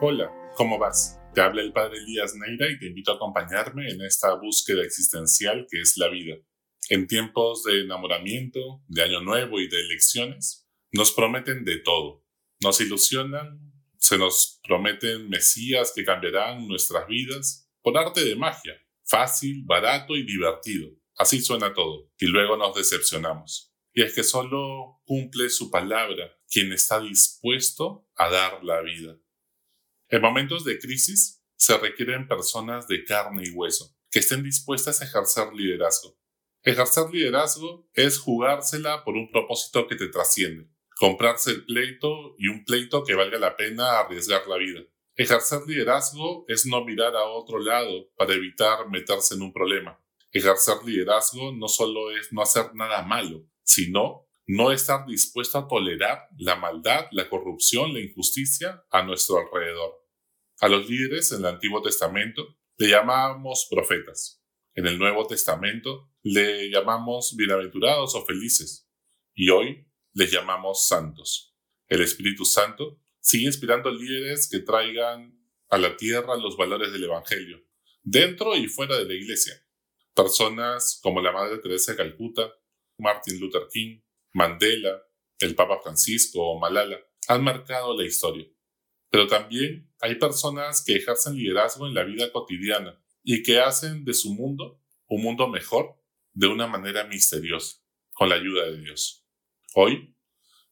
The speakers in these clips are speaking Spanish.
Hola, ¿cómo vas? Te habla el padre Elías Neira y te invito a acompañarme en esta búsqueda existencial que es la vida. En tiempos de enamoramiento, de año nuevo y de elecciones, nos prometen de todo. Nos ilusionan, se nos prometen mesías que cambiarán nuestras vidas por arte de magia, fácil, barato y divertido. Así suena todo, y luego nos decepcionamos. Y es que solo cumple su palabra quien está dispuesto a dar la vida. En momentos de crisis se requieren personas de carne y hueso, que estén dispuestas a ejercer liderazgo. Ejercer liderazgo es jugársela por un propósito que te trasciende, comprarse el pleito y un pleito que valga la pena arriesgar la vida. Ejercer liderazgo es no mirar a otro lado para evitar meterse en un problema. Ejercer liderazgo no solo es no hacer nada malo, sino no estar dispuesto a tolerar la maldad, la corrupción, la injusticia a nuestro alrededor. A los líderes en el Antiguo Testamento le llamamos profetas. En el Nuevo Testamento le llamamos bienaventurados o felices. Y hoy les llamamos santos. El Espíritu Santo sigue inspirando líderes que traigan a la tierra los valores del Evangelio, dentro y fuera de la iglesia. Personas como la Madre Teresa de Calcuta, Martin Luther King, Mandela, el Papa Francisco o Malala han marcado la historia. Pero también hay personas que ejercen liderazgo en la vida cotidiana y que hacen de su mundo un mundo mejor de una manera misteriosa, con la ayuda de Dios. Hoy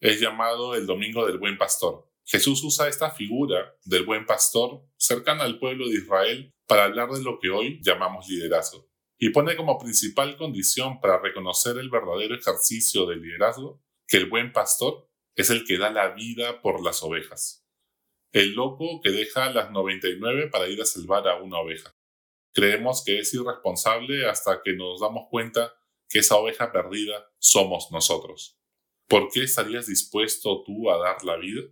es llamado el Domingo del Buen Pastor. Jesús usa esta figura del buen pastor cercana al pueblo de Israel para hablar de lo que hoy llamamos liderazgo y pone como principal condición para reconocer el verdadero ejercicio del liderazgo que el buen pastor es el que da la vida por las ovejas. El loco que deja las 99 para ir a salvar a una oveja. Creemos que es irresponsable hasta que nos damos cuenta que esa oveja perdida somos nosotros. ¿Por qué estarías dispuesto tú a dar la vida?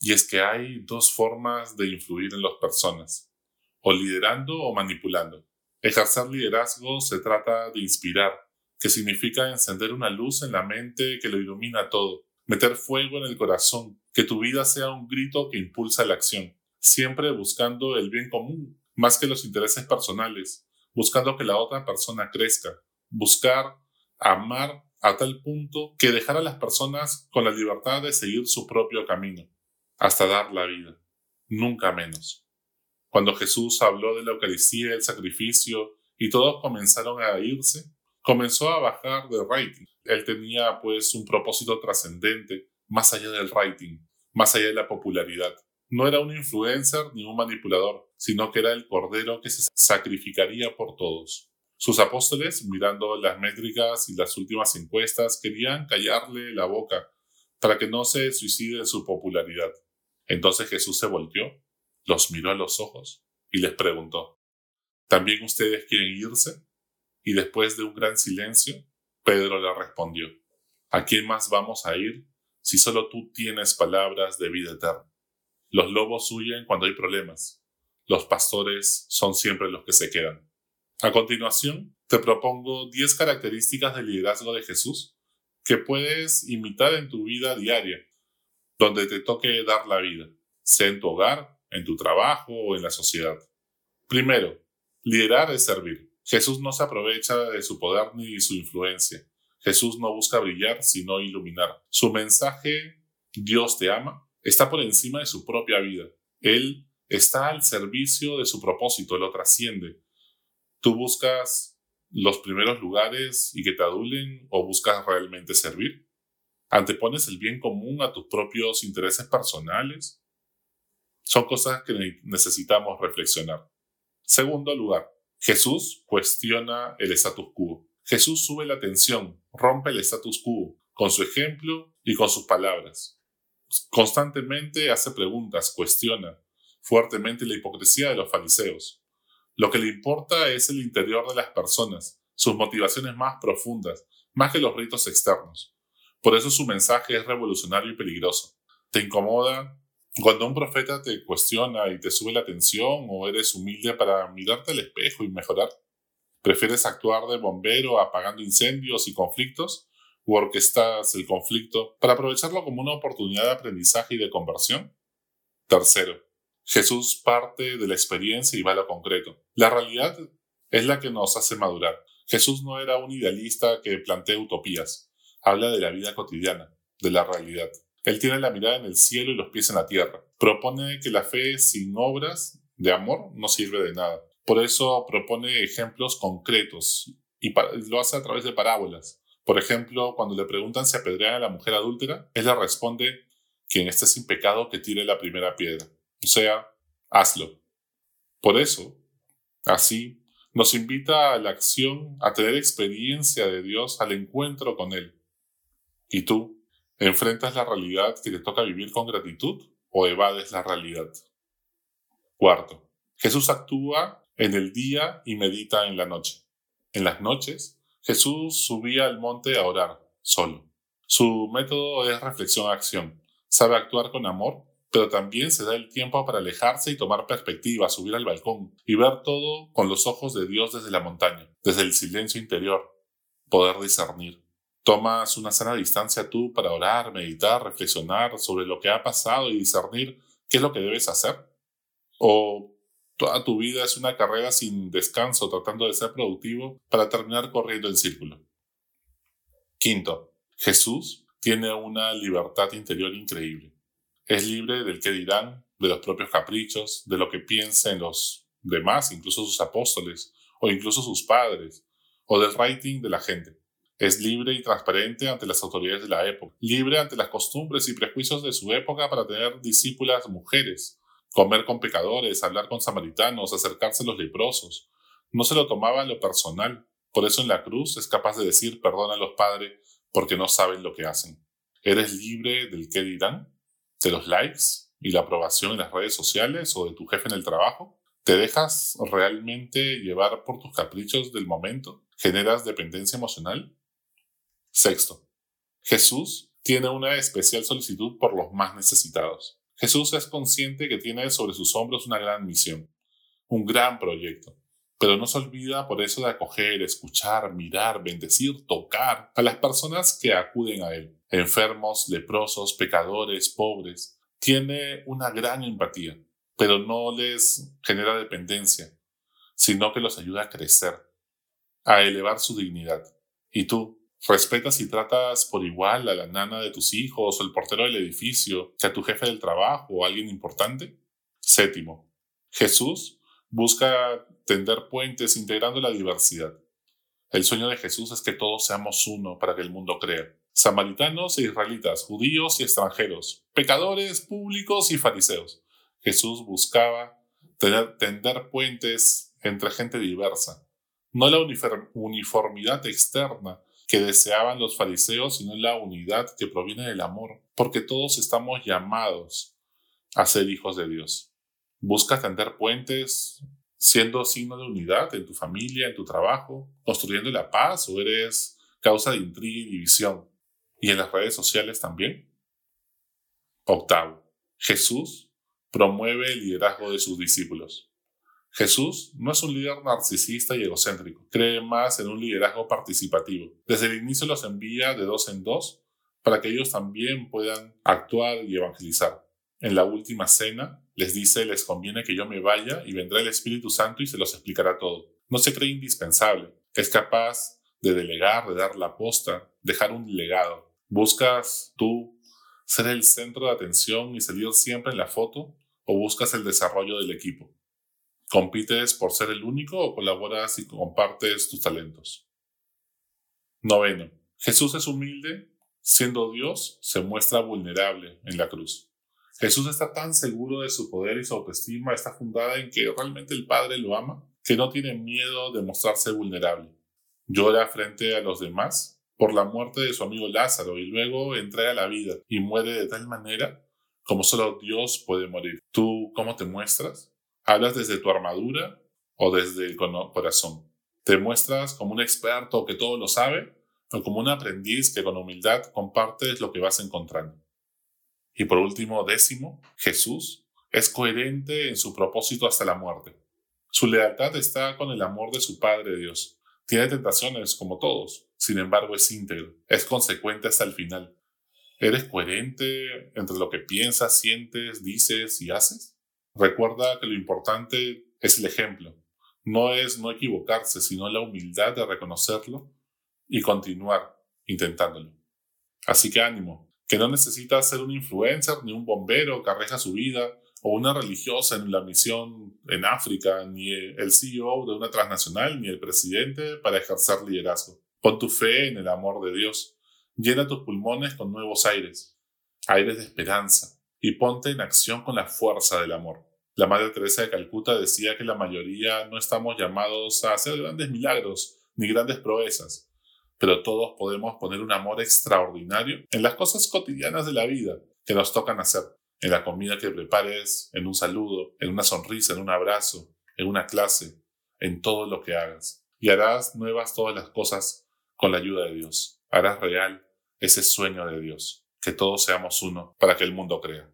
Y es que hay dos formas de influir en las personas, o liderando o manipulando. Ejercer liderazgo se trata de inspirar, que significa encender una luz en la mente que lo ilumina todo, meter fuego en el corazón, que tu vida sea un grito que impulsa la acción, siempre buscando el bien común, más que los intereses personales, buscando que la otra persona crezca, buscar amar a tal punto que dejar a las personas con la libertad de seguir su propio camino, hasta dar la vida, nunca menos. Cuando Jesús habló de la Eucaristía, el sacrificio, y todos comenzaron a irse, comenzó a bajar de rating. Él tenía pues un propósito trascendente, más allá del rating, más allá de la popularidad. No era un influencer ni un manipulador, sino que era el Cordero que se sacrificaría por todos. Sus apóstoles, mirando las métricas y las últimas encuestas, querían callarle la boca para que no se suicide en su popularidad. Entonces Jesús se volteó los miró a los ojos y les preguntó, ¿también ustedes quieren irse? Y después de un gran silencio, Pedro le respondió, ¿a quién más vamos a ir si solo tú tienes palabras de vida eterna? Los lobos huyen cuando hay problemas, los pastores son siempre los que se quedan. A continuación, te propongo 10 características del liderazgo de Jesús que puedes imitar en tu vida diaria, donde te toque dar la vida, sea en tu hogar, en tu trabajo o en la sociedad. Primero, liderar es servir. Jesús no se aprovecha de su poder ni su influencia. Jesús no busca brillar, sino iluminar. Su mensaje, Dios te ama, está por encima de su propia vida. Él está al servicio de su propósito, lo trasciende. Tú buscas los primeros lugares y que te adulen o buscas realmente servir. Antepones el bien común a tus propios intereses personales son cosas que necesitamos reflexionar. Segundo lugar, Jesús cuestiona el status quo. Jesús sube la tensión, rompe el status quo con su ejemplo y con sus palabras. Constantemente hace preguntas, cuestiona fuertemente la hipocresía de los fariseos. Lo que le importa es el interior de las personas, sus motivaciones más profundas, más que los ritos externos. Por eso su mensaje es revolucionario y peligroso. Te incomoda cuando un profeta te cuestiona y te sube la tensión o eres humilde para mirarte al espejo y mejorar, ¿prefieres actuar de bombero apagando incendios y conflictos o orquestas el conflicto para aprovecharlo como una oportunidad de aprendizaje y de conversión? Tercero, Jesús parte de la experiencia y va a lo concreto. La realidad es la que nos hace madurar. Jesús no era un idealista que plantea utopías. Habla de la vida cotidiana, de la realidad. Él tiene la mirada en el cielo y los pies en la tierra. Propone que la fe sin obras de amor no sirve de nada. Por eso propone ejemplos concretos y lo hace a través de parábolas. Por ejemplo, cuando le preguntan si apedrean a la mujer adúltera, él le responde, quien esté sin pecado que tire la primera piedra. O sea, hazlo. Por eso, así, nos invita a la acción, a tener experiencia de Dios, al encuentro con Él. ¿Y tú, enfrentas la realidad que te toca vivir con gratitud o evades la realidad? Cuarto, Jesús actúa en el día y medita en la noche. En las noches, Jesús subía al monte a orar, solo. Su método es reflexión-acción. Sabe actuar con amor pero también se da el tiempo para alejarse y tomar perspectiva, subir al balcón y ver todo con los ojos de Dios desde la montaña, desde el silencio interior, poder discernir. Tomas una sana distancia tú para orar, meditar, reflexionar sobre lo que ha pasado y discernir qué es lo que debes hacer. O toda tu vida es una carrera sin descanso tratando de ser productivo para terminar corriendo en círculo. Quinto, Jesús tiene una libertad interior increíble. Es libre del que dirán, de los propios caprichos, de lo que piensen los demás, incluso sus apóstoles, o incluso sus padres, o del rating de la gente. Es libre y transparente ante las autoridades de la época, libre ante las costumbres y prejuicios de su época para tener discípulas mujeres, comer con pecadores, hablar con samaritanos, acercarse a los leprosos. No se lo tomaba en lo personal, por eso en la cruz es capaz de decir perdona a los padres porque no saben lo que hacen. ¿Eres libre del que dirán? de los likes y la aprobación en las redes sociales o de tu jefe en el trabajo? ¿Te dejas realmente llevar por tus caprichos del momento? ¿Generas dependencia emocional? Sexto, Jesús tiene una especial solicitud por los más necesitados. Jesús es consciente que tiene sobre sus hombros una gran misión, un gran proyecto, pero no se olvida por eso de acoger, escuchar, mirar, bendecir, tocar a las personas que acuden a Él enfermos, leprosos, pecadores, pobres. Tiene una gran empatía, pero no les genera dependencia, sino que los ayuda a crecer, a elevar su dignidad. ¿Y tú? ¿Respetas y tratas por igual a la nana de tus hijos o el portero del edificio a tu jefe del trabajo o a alguien importante? Séptimo, Jesús busca tender puentes integrando la diversidad. El sueño de Jesús es que todos seamos uno para que el mundo crea samaritanos e israelitas, judíos y extranjeros, pecadores públicos y fariseos. Jesús buscaba tender puentes entre gente diversa, no la uniformidad externa que deseaban los fariseos, sino la unidad que proviene del amor, porque todos estamos llamados a ser hijos de Dios. Busca tender puentes siendo signo de unidad en tu familia, en tu trabajo, construyendo la paz o eres causa de intriga y división y en las redes sociales también. Octavo, Jesús promueve el liderazgo de sus discípulos. Jesús no es un líder narcisista y egocéntrico, cree más en un liderazgo participativo. Desde el inicio los envía de dos en dos para que ellos también puedan actuar y evangelizar. En la última cena les dice, les conviene que yo me vaya y vendrá el Espíritu Santo y se los explicará todo. No se cree indispensable, es capaz de delegar, de dar la posta, dejar un legado. ¿Buscas tú ser el centro de atención y salir siempre en la foto o buscas el desarrollo del equipo? ¿Compites por ser el único o colaboras y compartes tus talentos? Noveno. Jesús es humilde, siendo Dios, se muestra vulnerable en la cruz. Jesús está tan seguro de su poder y su autoestima está fundada en que realmente el Padre lo ama, que no tiene miedo de mostrarse vulnerable llora frente a los demás por la muerte de su amigo Lázaro y luego entrega la vida y muere de tal manera como solo Dios puede morir. ¿Tú cómo te muestras? ¿Hablas desde tu armadura o desde el corazón? ¿Te muestras como un experto que todo lo sabe o como un aprendiz que con humildad compartes lo que vas encontrando? Y por último, décimo, Jesús es coherente en su propósito hasta la muerte. Su lealtad está con el amor de su Padre Dios tiene tentaciones como todos, sin embargo es íntegro, es consecuente hasta el final. ¿Eres coherente entre lo que piensas, sientes, dices y haces? Recuerda que lo importante es el ejemplo. No es no equivocarse, sino la humildad de reconocerlo y continuar intentándolo. Así que ánimo, que no necesitas ser un influencer ni un bombero que arriesga su vida o una religiosa en la misión en África, ni el CEO de una transnacional, ni el presidente para ejercer liderazgo. Pon tu fe en el amor de Dios. Llena tus pulmones con nuevos aires, aires de esperanza, y ponte en acción con la fuerza del amor. La Madre Teresa de Calcuta decía que la mayoría no estamos llamados a hacer grandes milagros ni grandes proezas, pero todos podemos poner un amor extraordinario en las cosas cotidianas de la vida que nos tocan hacer, en la comida que prepares, en un saludo, en una sonrisa, en un abrazo, en una clase, en todo lo que hagas. Y harás nuevas todas las cosas con la ayuda de Dios. Harás real ese sueño de Dios, que todos seamos uno para que el mundo crea.